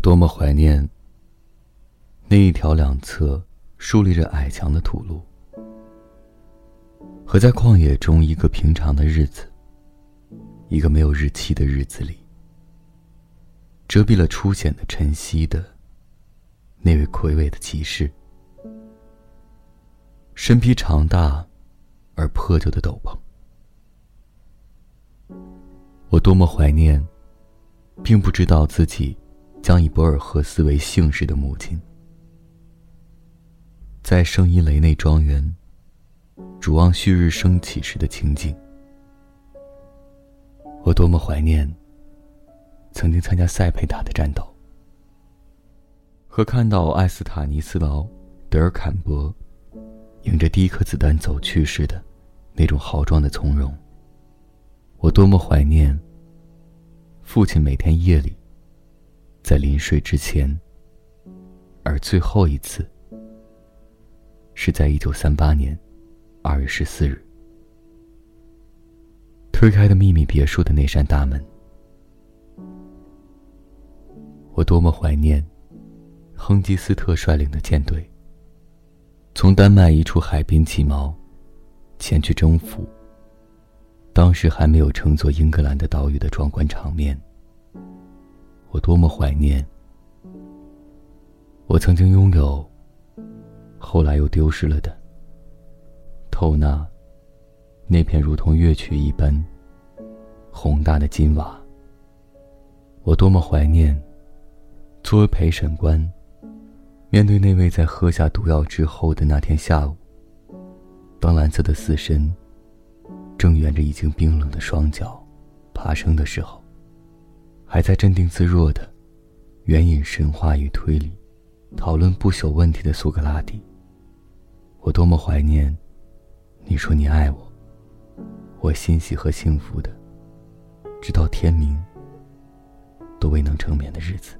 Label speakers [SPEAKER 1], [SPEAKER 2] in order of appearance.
[SPEAKER 1] 多么怀念那一条两侧竖立着矮墙的土路，和在旷野中一个平常的日子，一个没有日期的日子里，遮蔽了初显的晨曦的那位魁伟的骑士，身披长大而破旧的斗篷。我多么怀念，并不知道自己将以博尔赫斯为姓氏的母亲，在圣伊雷内庄园，主望旭日升起时的情景。我多么怀念曾经参加塞佩塔的战斗，和看到艾斯塔尼斯劳·德尔坎伯迎着第一颗子弹走去时的那种豪壮的从容。我多么怀念父亲每天夜里在临睡之前，而最后一次是在一九三八年二月十四日推开的秘密别墅的那扇大门。我多么怀念亨吉斯特率领的舰队从丹麦一处海滨起锚，前去征服。当时还没有乘坐英格兰的岛屿的壮观场面，我多么怀念！我曾经拥有，后来又丢失了的透纳那片如同乐曲一般宏大的金瓦。我多么怀念！作为陪审官，面对那位在喝下毒药之后的那天下午，当蓝色的死神。正沿着已经冰冷的双脚爬升的时候，还在镇定自若的援引神话与推理，讨论不朽问题的苏格拉底。我多么怀念你说你爱我，我欣喜和幸福的，直到天明都未能成眠的日子。